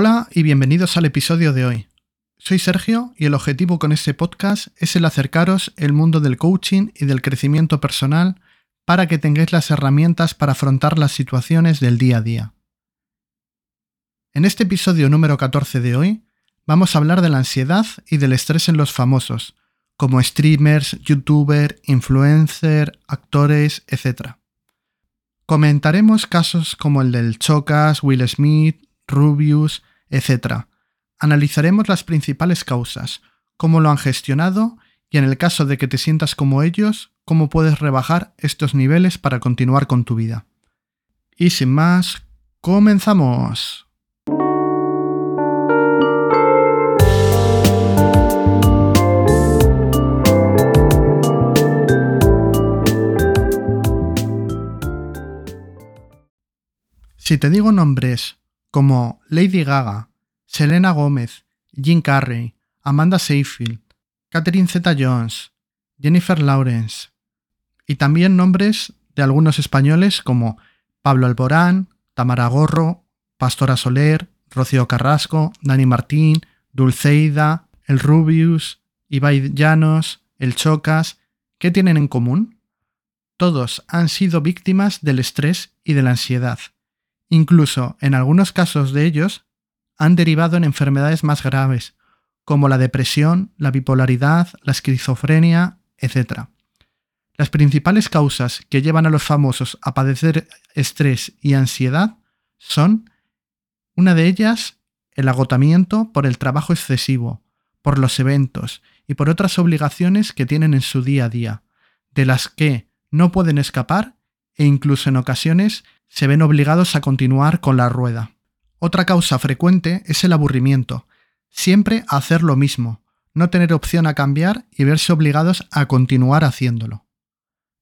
Hola y bienvenidos al episodio de hoy. Soy Sergio y el objetivo con este podcast es el acercaros el mundo del coaching y del crecimiento personal para que tengáis las herramientas para afrontar las situaciones del día a día. En este episodio número 14 de hoy vamos a hablar de la ansiedad y del estrés en los famosos, como streamers, youtubers, influencers, actores, etc. Comentaremos casos como el del Chocas, Will Smith, Rubius, etc. Analizaremos las principales causas, cómo lo han gestionado y en el caso de que te sientas como ellos, cómo puedes rebajar estos niveles para continuar con tu vida. Y sin más, comenzamos. Si te digo nombres como Lady Gaga, Selena Gómez, Jim Carrey, Amanda Seyfield, Catherine Zeta-Jones, Jennifer Lawrence, y también nombres de algunos españoles como Pablo Alborán, Tamara Gorro, Pastora Soler, Rocío Carrasco, Dani Martín, Dulceida, El Rubius, Ibai Llanos, El Chocas, ¿qué tienen en común? Todos han sido víctimas del estrés y de la ansiedad Incluso, en algunos casos de ellos, han derivado en enfermedades más graves, como la depresión, la bipolaridad, la esquizofrenia, etc. Las principales causas que llevan a los famosos a padecer estrés y ansiedad son, una de ellas, el agotamiento por el trabajo excesivo, por los eventos y por otras obligaciones que tienen en su día a día, de las que no pueden escapar e incluso en ocasiones se ven obligados a continuar con la rueda. Otra causa frecuente es el aburrimiento, siempre hacer lo mismo, no tener opción a cambiar y verse obligados a continuar haciéndolo.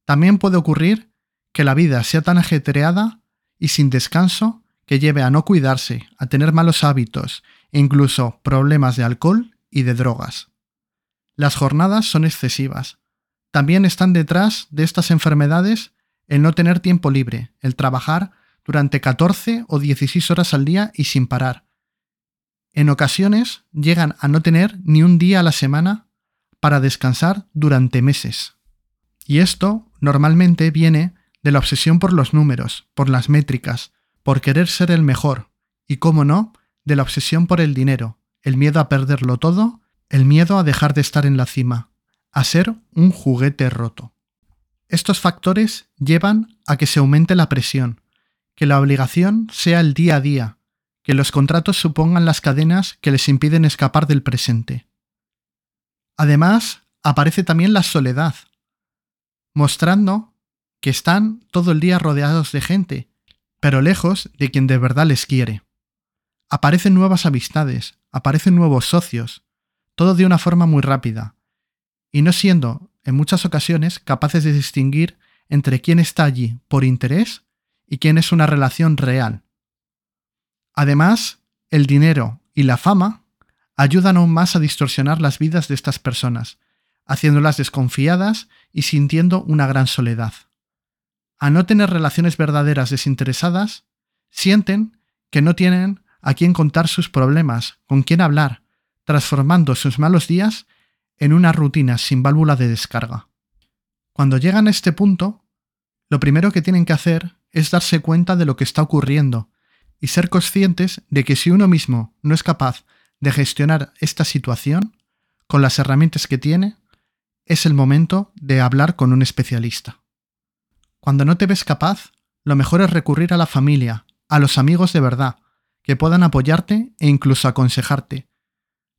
También puede ocurrir que la vida sea tan ajetreada y sin descanso que lleve a no cuidarse, a tener malos hábitos e incluso problemas de alcohol y de drogas. Las jornadas son excesivas. También están detrás de estas enfermedades el no tener tiempo libre, el trabajar durante 14 o 16 horas al día y sin parar. En ocasiones llegan a no tener ni un día a la semana para descansar durante meses. Y esto normalmente viene de la obsesión por los números, por las métricas, por querer ser el mejor y, cómo no, de la obsesión por el dinero, el miedo a perderlo todo, el miedo a dejar de estar en la cima, a ser un juguete roto. Estos factores llevan a que se aumente la presión, que la obligación sea el día a día, que los contratos supongan las cadenas que les impiden escapar del presente. Además, aparece también la soledad, mostrando que están todo el día rodeados de gente, pero lejos de quien de verdad les quiere. Aparecen nuevas amistades, aparecen nuevos socios, todo de una forma muy rápida, y no siendo en muchas ocasiones capaces de distinguir entre quién está allí por interés y quién es una relación real. Además, el dinero y la fama ayudan aún más a distorsionar las vidas de estas personas, haciéndolas desconfiadas y sintiendo una gran soledad. A no tener relaciones verdaderas desinteresadas, sienten que no tienen a quién contar sus problemas, con quién hablar, transformando sus malos días en una rutina sin válvula de descarga. Cuando llegan a este punto, lo primero que tienen que hacer es darse cuenta de lo que está ocurriendo y ser conscientes de que si uno mismo no es capaz de gestionar esta situación con las herramientas que tiene, es el momento de hablar con un especialista. Cuando no te ves capaz, lo mejor es recurrir a la familia, a los amigos de verdad, que puedan apoyarte e incluso aconsejarte.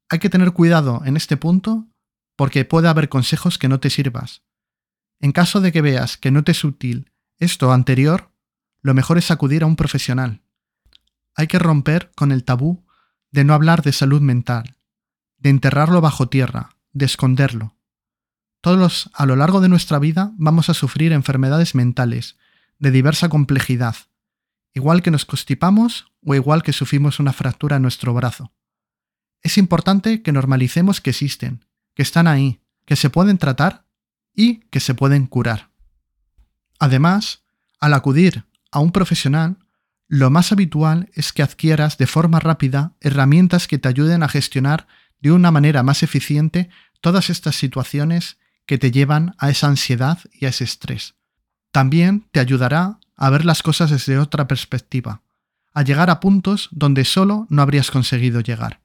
Hay que tener cuidado en este punto porque puede haber consejos que no te sirvas. En caso de que veas que no te es útil esto anterior, lo mejor es acudir a un profesional. Hay que romper con el tabú de no hablar de salud mental, de enterrarlo bajo tierra, de esconderlo. Todos a lo largo de nuestra vida vamos a sufrir enfermedades mentales de diversa complejidad, igual que nos constipamos o igual que sufrimos una fractura en nuestro brazo. Es importante que normalicemos que existen que están ahí, que se pueden tratar y que se pueden curar. Además, al acudir a un profesional, lo más habitual es que adquieras de forma rápida herramientas que te ayuden a gestionar de una manera más eficiente todas estas situaciones que te llevan a esa ansiedad y a ese estrés. También te ayudará a ver las cosas desde otra perspectiva, a llegar a puntos donde solo no habrías conseguido llegar.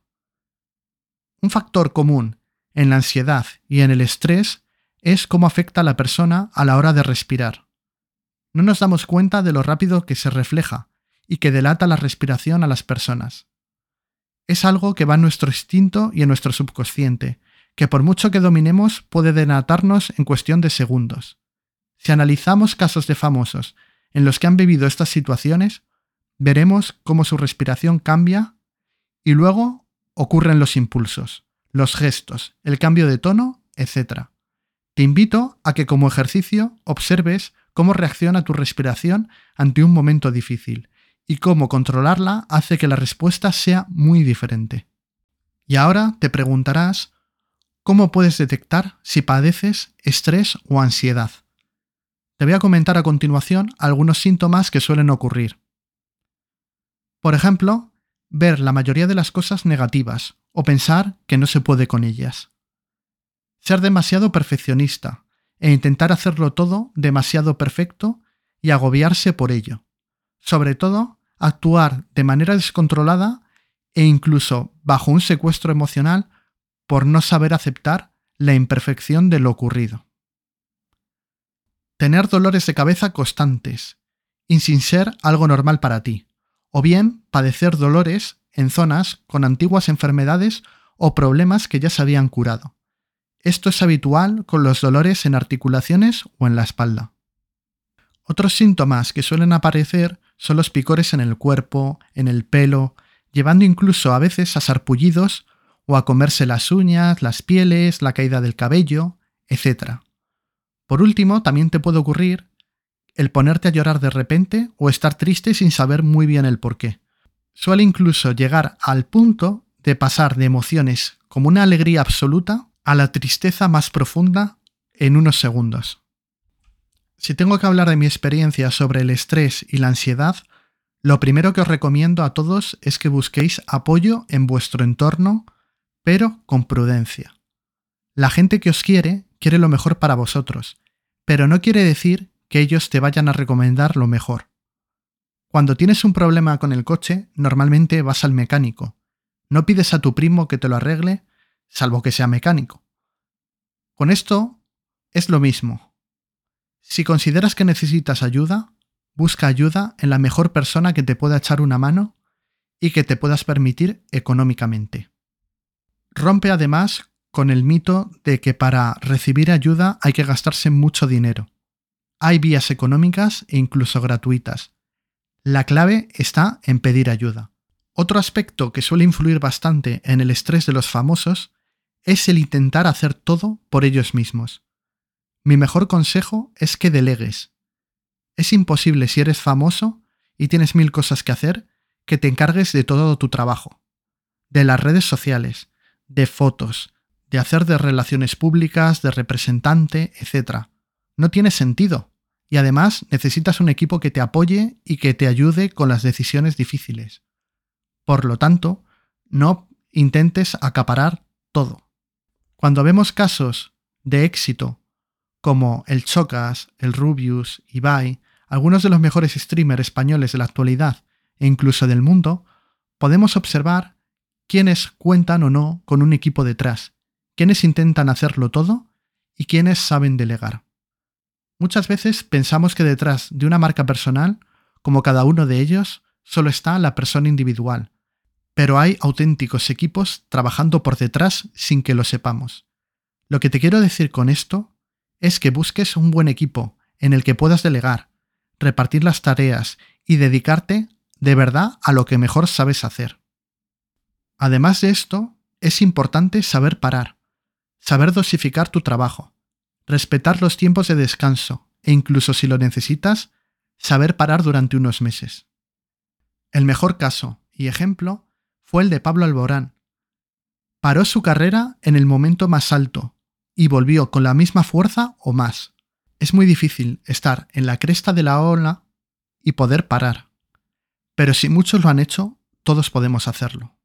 Un factor común en la ansiedad y en el estrés es cómo afecta a la persona a la hora de respirar. No nos damos cuenta de lo rápido que se refleja y que delata la respiración a las personas. Es algo que va en nuestro instinto y en nuestro subconsciente, que por mucho que dominemos puede delatarnos en cuestión de segundos. Si analizamos casos de famosos en los que han vivido estas situaciones, veremos cómo su respiración cambia y luego ocurren los impulsos, los gestos, el cambio de tono, etc. Te invito a que como ejercicio observes cómo reacciona tu respiración ante un momento difícil y cómo controlarla hace que la respuesta sea muy diferente. Y ahora te preguntarás cómo puedes detectar si padeces estrés o ansiedad. Te voy a comentar a continuación algunos síntomas que suelen ocurrir. Por ejemplo, ver la mayoría de las cosas negativas o pensar que no se puede con ellas. Ser demasiado perfeccionista e intentar hacerlo todo demasiado perfecto y agobiarse por ello. Sobre todo, actuar de manera descontrolada e incluso bajo un secuestro emocional por no saber aceptar la imperfección de lo ocurrido. Tener dolores de cabeza constantes, y sin ser algo normal para ti, o bien padecer dolores en zonas con antiguas enfermedades o problemas que ya se habían curado. Esto es habitual con los dolores en articulaciones o en la espalda. Otros síntomas que suelen aparecer son los picores en el cuerpo, en el pelo, llevando incluso a veces a sarpullidos o a comerse las uñas, las pieles, la caída del cabello, etc. Por último, también te puede ocurrir el ponerte a llorar de repente o estar triste sin saber muy bien el por qué. Suele incluso llegar al punto de pasar de emociones como una alegría absoluta a la tristeza más profunda en unos segundos. Si tengo que hablar de mi experiencia sobre el estrés y la ansiedad, lo primero que os recomiendo a todos es que busquéis apoyo en vuestro entorno, pero con prudencia. La gente que os quiere quiere lo mejor para vosotros, pero no quiere decir que ellos te vayan a recomendar lo mejor. Cuando tienes un problema con el coche, normalmente vas al mecánico. No pides a tu primo que te lo arregle salvo que sea mecánico. Con esto es lo mismo. Si consideras que necesitas ayuda, busca ayuda en la mejor persona que te pueda echar una mano y que te puedas permitir económicamente. Rompe además con el mito de que para recibir ayuda hay que gastarse mucho dinero. Hay vías económicas e incluso gratuitas. La clave está en pedir ayuda. Otro aspecto que suele influir bastante en el estrés de los famosos es el intentar hacer todo por ellos mismos. Mi mejor consejo es que delegues. Es imposible si eres famoso y tienes mil cosas que hacer que te encargues de todo tu trabajo, de las redes sociales, de fotos, de hacer de relaciones públicas, de representante, etc. No tiene sentido. Y además necesitas un equipo que te apoye y que te ayude con las decisiones difíciles. Por lo tanto, no intentes acaparar todo. Cuando vemos casos de éxito como el Chocas, el Rubius, Ibai, algunos de los mejores streamers españoles de la actualidad e incluso del mundo, podemos observar quiénes cuentan o no con un equipo detrás, quiénes intentan hacerlo todo y quiénes saben delegar. Muchas veces pensamos que detrás de una marca personal, como cada uno de ellos, solo está la persona individual, pero hay auténticos equipos trabajando por detrás sin que lo sepamos. Lo que te quiero decir con esto es que busques un buen equipo en el que puedas delegar, repartir las tareas y dedicarte de verdad a lo que mejor sabes hacer. Además de esto, es importante saber parar, saber dosificar tu trabajo, respetar los tiempos de descanso e incluso si lo necesitas, saber parar durante unos meses. El mejor caso y ejemplo fue el de Pablo Alborán. Paró su carrera en el momento más alto y volvió con la misma fuerza o más. Es muy difícil estar en la cresta de la ola y poder parar. pero si muchos lo han hecho, todos podemos hacerlo.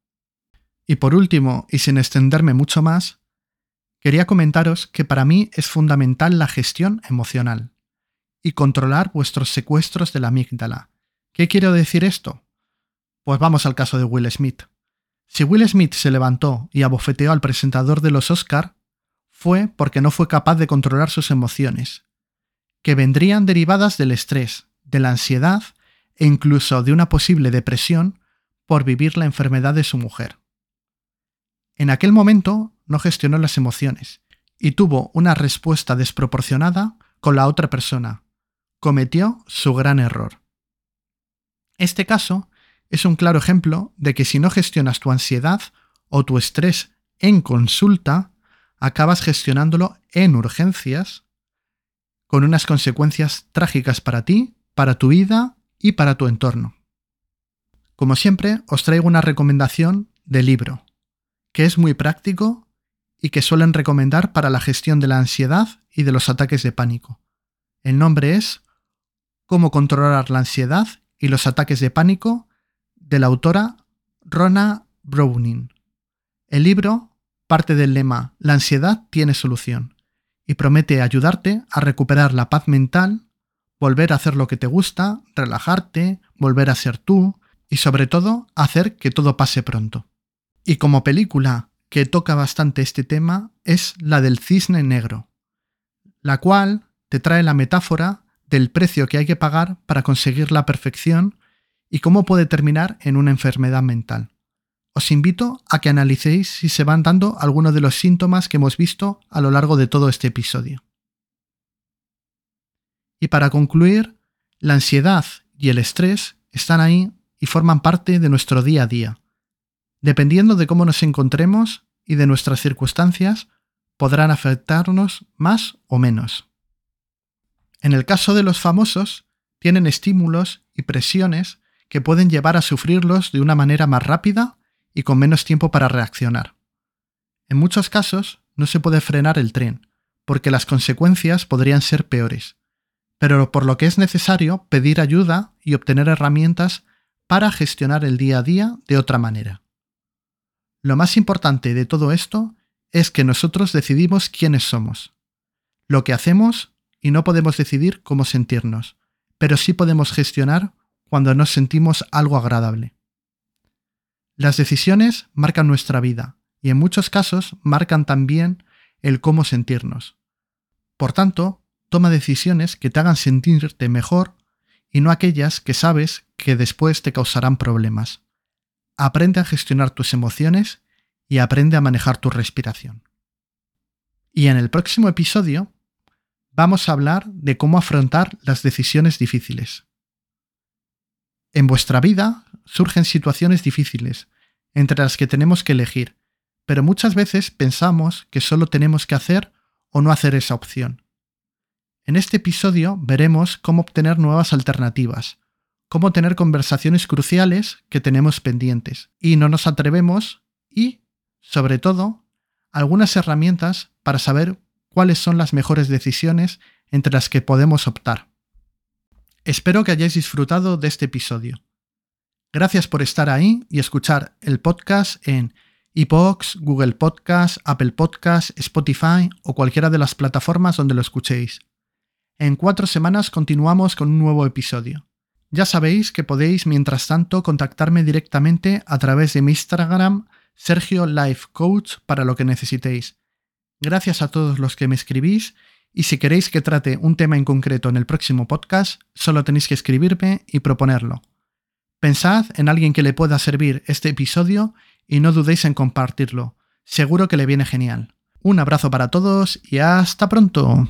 Y por último, y sin extenderme mucho más, quería comentaros que para mí es fundamental la gestión emocional y controlar vuestros secuestros de la amígdala. ¿Qué quiero decir esto? Pues vamos al caso de Will Smith. Si Will Smith se levantó y abofeteó al presentador de los Oscar, fue porque no fue capaz de controlar sus emociones, que vendrían derivadas del estrés, de la ansiedad e incluso de una posible depresión por vivir la enfermedad de su mujer. En aquel momento no gestionó las emociones y tuvo una respuesta desproporcionada con la otra persona. Cometió su gran error. Este caso es un claro ejemplo de que si no gestionas tu ansiedad o tu estrés en consulta, acabas gestionándolo en urgencias con unas consecuencias trágicas para ti, para tu vida y para tu entorno. Como siempre, os traigo una recomendación de libro, que es muy práctico y que suelen recomendar para la gestión de la ansiedad y de los ataques de pánico. El nombre es Cómo controlar la ansiedad y los ataques de pánico de la autora Rona Browning. El libro parte del lema La ansiedad tiene solución y promete ayudarte a recuperar la paz mental, volver a hacer lo que te gusta, relajarte, volver a ser tú y sobre todo hacer que todo pase pronto. Y como película que toca bastante este tema es la del cisne negro, la cual te trae la metáfora del precio que hay que pagar para conseguir la perfección y cómo puede terminar en una enfermedad mental. Os invito a que analicéis si se van dando algunos de los síntomas que hemos visto a lo largo de todo este episodio. Y para concluir, la ansiedad y el estrés están ahí y forman parte de nuestro día a día. Dependiendo de cómo nos encontremos y de nuestras circunstancias, podrán afectarnos más o menos. En el caso de los famosos, tienen estímulos y presiones que pueden llevar a sufrirlos de una manera más rápida y con menos tiempo para reaccionar. En muchos casos no se puede frenar el tren, porque las consecuencias podrían ser peores, pero por lo que es necesario pedir ayuda y obtener herramientas para gestionar el día a día de otra manera. Lo más importante de todo esto es que nosotros decidimos quiénes somos, lo que hacemos y no podemos decidir cómo sentirnos, pero sí podemos gestionar cuando nos sentimos algo agradable. Las decisiones marcan nuestra vida y en muchos casos marcan también el cómo sentirnos. Por tanto, toma decisiones que te hagan sentirte mejor y no aquellas que sabes que después te causarán problemas. Aprende a gestionar tus emociones y aprende a manejar tu respiración. Y en el próximo episodio vamos a hablar de cómo afrontar las decisiones difíciles. En vuestra vida surgen situaciones difíciles, entre las que tenemos que elegir, pero muchas veces pensamos que solo tenemos que hacer o no hacer esa opción. En este episodio veremos cómo obtener nuevas alternativas, cómo tener conversaciones cruciales que tenemos pendientes y no nos atrevemos y, sobre todo, algunas herramientas para saber cuáles son las mejores decisiones entre las que podemos optar. Espero que hayáis disfrutado de este episodio. Gracias por estar ahí y escuchar el podcast en iPox, Google Podcast, Apple Podcast, Spotify o cualquiera de las plataformas donde lo escuchéis. En cuatro semanas continuamos con un nuevo episodio. Ya sabéis que podéis, mientras tanto, contactarme directamente a través de mi Instagram, Sergio Life Coach, para lo que necesitéis. Gracias a todos los que me escribís y si queréis que trate un tema en concreto en el próximo podcast, solo tenéis que escribirme y proponerlo. Pensad en alguien que le pueda servir este episodio y no dudéis en compartirlo. Seguro que le viene genial. Un abrazo para todos y hasta pronto.